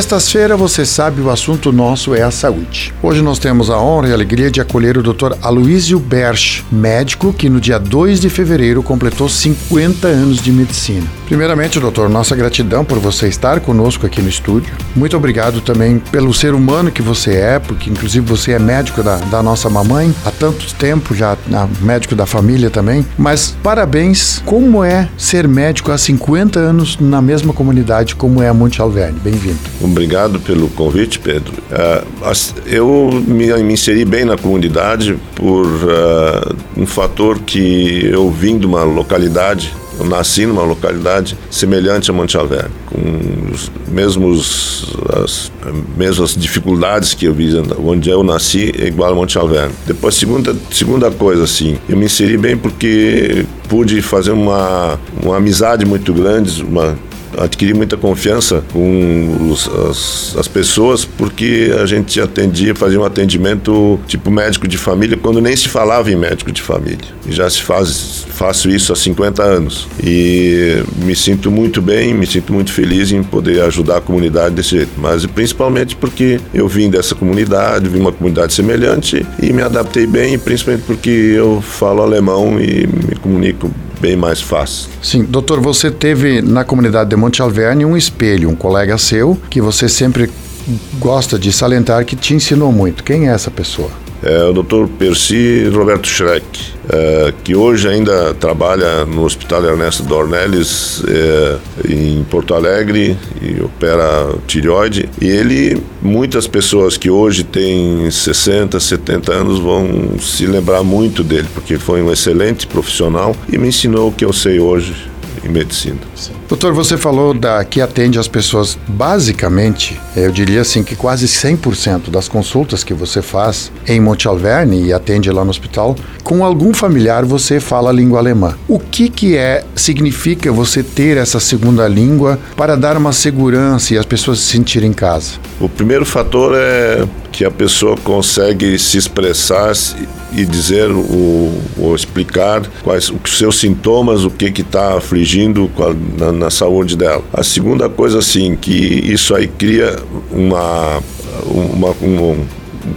Sextas-feira, você sabe, o assunto nosso é a saúde. Hoje nós temos a honra e a alegria de acolher o Dr. Aloysio Berch, médico que no dia 2 de fevereiro completou 50 anos de medicina. Primeiramente, doutor, nossa gratidão por você estar conosco aqui no estúdio. Muito obrigado também pelo ser humano que você é, porque inclusive você é médico da, da nossa mamãe há tanto tempo, já médico da família também. Mas parabéns, como é ser médico há 50 anos na mesma comunidade como é a Monte Alverne? Bem-vindo. Obrigado pelo convite, Pedro. Uh, eu me, inseri bem na comunidade por uh, um fator que eu vim de uma localidade eu nasci numa localidade semelhante a Monte Alverne, com os mesmos as mesmas dificuldades que eu vi onde eu nasci é igual a Monte Alverne. Depois segunda segunda coisa assim, eu me inseri bem porque pude fazer uma uma amizade muito grande, uma adquiri muita confiança com os, as, as, pessoas porque a gente atendia, fazia um atendimento tipo médico de família quando nem se falava em médico de família. E já se faz, faço isso há 50 anos. E me sinto muito bem, me sinto muito feliz em poder ajudar a comunidade desse jeito. Mas principalmente porque eu vim dessa comunidade, vim uma comunidade semelhante e me adaptei bem, principalmente porque eu falo alemão e me comunico bem mais fácil. Sim, doutor, você teve na comunidade de Monte Alverne um espelho, um colega seu, que você sempre gosta de salientar que te ensinou muito. Quem é essa pessoa? É o Dr. Percy Roberto Schreck, é, que hoje ainda trabalha no Hospital Ernesto Dornelles é, em Porto Alegre e opera tireoide. E ele, muitas pessoas que hoje têm 60, 70 anos vão se lembrar muito dele, porque foi um excelente profissional e me ensinou o que eu sei hoje em medicina. Sim. Doutor, você falou da que atende as pessoas basicamente, eu diria assim que quase 100% das consultas que você faz em Monte Alverne e atende lá no hospital, com algum familiar você fala a língua alemã. O que que é significa você ter essa segunda língua para dar uma segurança e as pessoas se sentirem em casa? O primeiro fator é que a pessoa consegue se expressar e dizer o, ou explicar quais os seus sintomas, o que está afligindo na, na, saúde dela. A segunda coisa, assim, que isso aí cria uma, uma, um,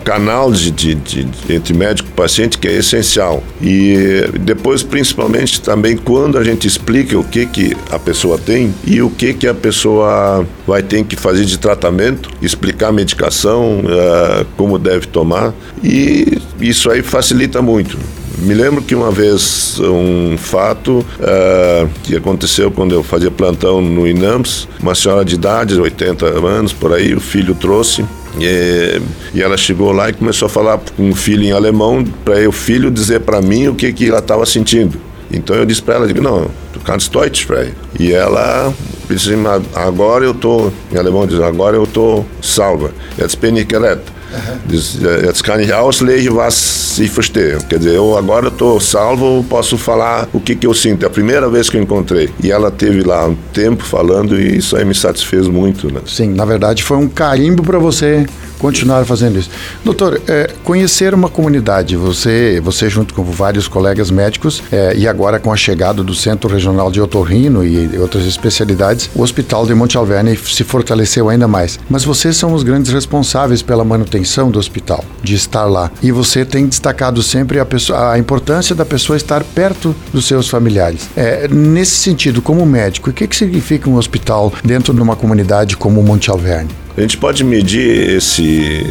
canal de, de, de, entre médico e paciente que é essencial. E depois, principalmente, também quando a gente explica o que, que a pessoa tem e o que, que a pessoa vai ter que fazer de tratamento, explicar a medicação, uh, como deve tomar, e isso aí facilita muito. Me lembro que uma vez um fato uh, que aconteceu quando eu fazia plantão no INAMS, uma senhora de idade, 80 anos, por aí, o filho trouxe e, e, ela chegou lá e começou a falar com o filho em alemão para o filho dizer para mim o que, que ela estava sentindo. Então eu disse para ela, digo, não, tu kannst Deutsch, Frei. E ela disse, agora eu estou, em alemão diz, agora eu estou salva. Jetzt bin ich gerettet. Uhum. Jetzt kann ich auslegen, was ich verstehe. Quer dizer, eu agora estou salvo, posso falar o que, que eu sinto. É a primeira vez que eu encontrei. E ela teve lá um tempo falando e isso aí me satisfez muito. Né? Sim, na verdade foi um carimbo para você continuar fazendo isso. Doutor, é, conhecer uma comunidade, você, você junto com vários colegas médicos é, e agora com a chegada do Centro Regional de Otorrino e outras especialidades, o Hospital de Monte Alverne se fortaleceu ainda mais. Mas vocês são os grandes responsáveis pela manutenção do hospital, de estar lá. E você tem destacado sempre a, pessoa, a importância da pessoa estar perto dos seus familiares. É, nesse sentido, como médico, o que, que significa um hospital dentro de uma comunidade como Monte Alverne? A gente pode medir esse,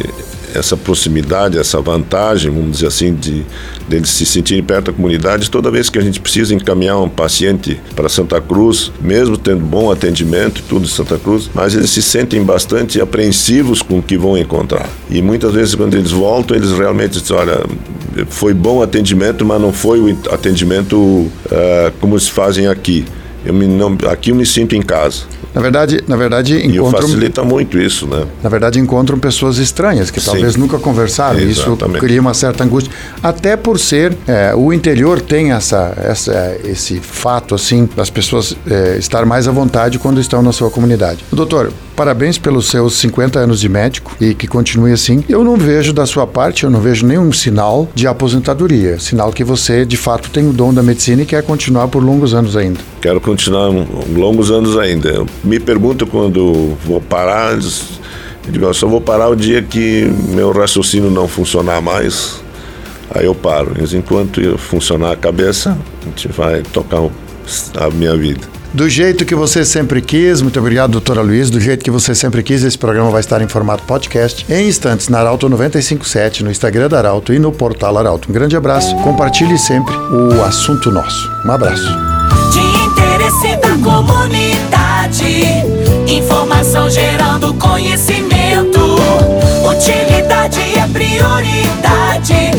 essa proximidade, essa vantagem, vamos dizer assim, de deles se sentirem perto da comunidade toda vez que a gente precisa encaminhar um paciente para Santa Cruz, mesmo tendo bom atendimento tudo em Santa Cruz, mas eles se sentem bastante apreensivos com o que vão encontrar. E muitas vezes quando eles voltam, eles realmente dizem, olha, foi bom atendimento, mas não foi o atendimento uh, como se fazem aqui. Eu me, não, aqui eu me sinto em casa. Na verdade, na verdade encontram. E facilita muito isso, né? Na verdade, encontram pessoas estranhas que Sim. talvez nunca conversaram. Isso cria uma certa angústia. Até por ser é, o interior tem essa, essa, esse fato assim das pessoas é, estar mais à vontade quando estão na sua comunidade. Doutor, parabéns pelos seus 50 anos de médico e que continue assim. Eu não vejo da sua parte, eu não vejo nenhum sinal de aposentadoria, sinal que você de fato tem o dom da medicina e quer continuar por longos anos ainda. Quero continuar longos anos ainda. Eu me pergunto quando vou parar, eu digo, eu só vou parar o dia que meu raciocínio não funcionar mais, aí eu paro. Enquanto funcionar a cabeça, a gente vai tocar a minha vida. Do jeito que você sempre quis, muito obrigado, doutora Luiz. Do jeito que você sempre quis, esse programa vai estar em formato podcast em instantes na Arauto 957, no Instagram da Arauto e no portal Arauto. Um grande abraço, compartilhe sempre o assunto nosso. Um abraço. De interesse da comunidade, informação gerando conhecimento. Utilidade é prioridade,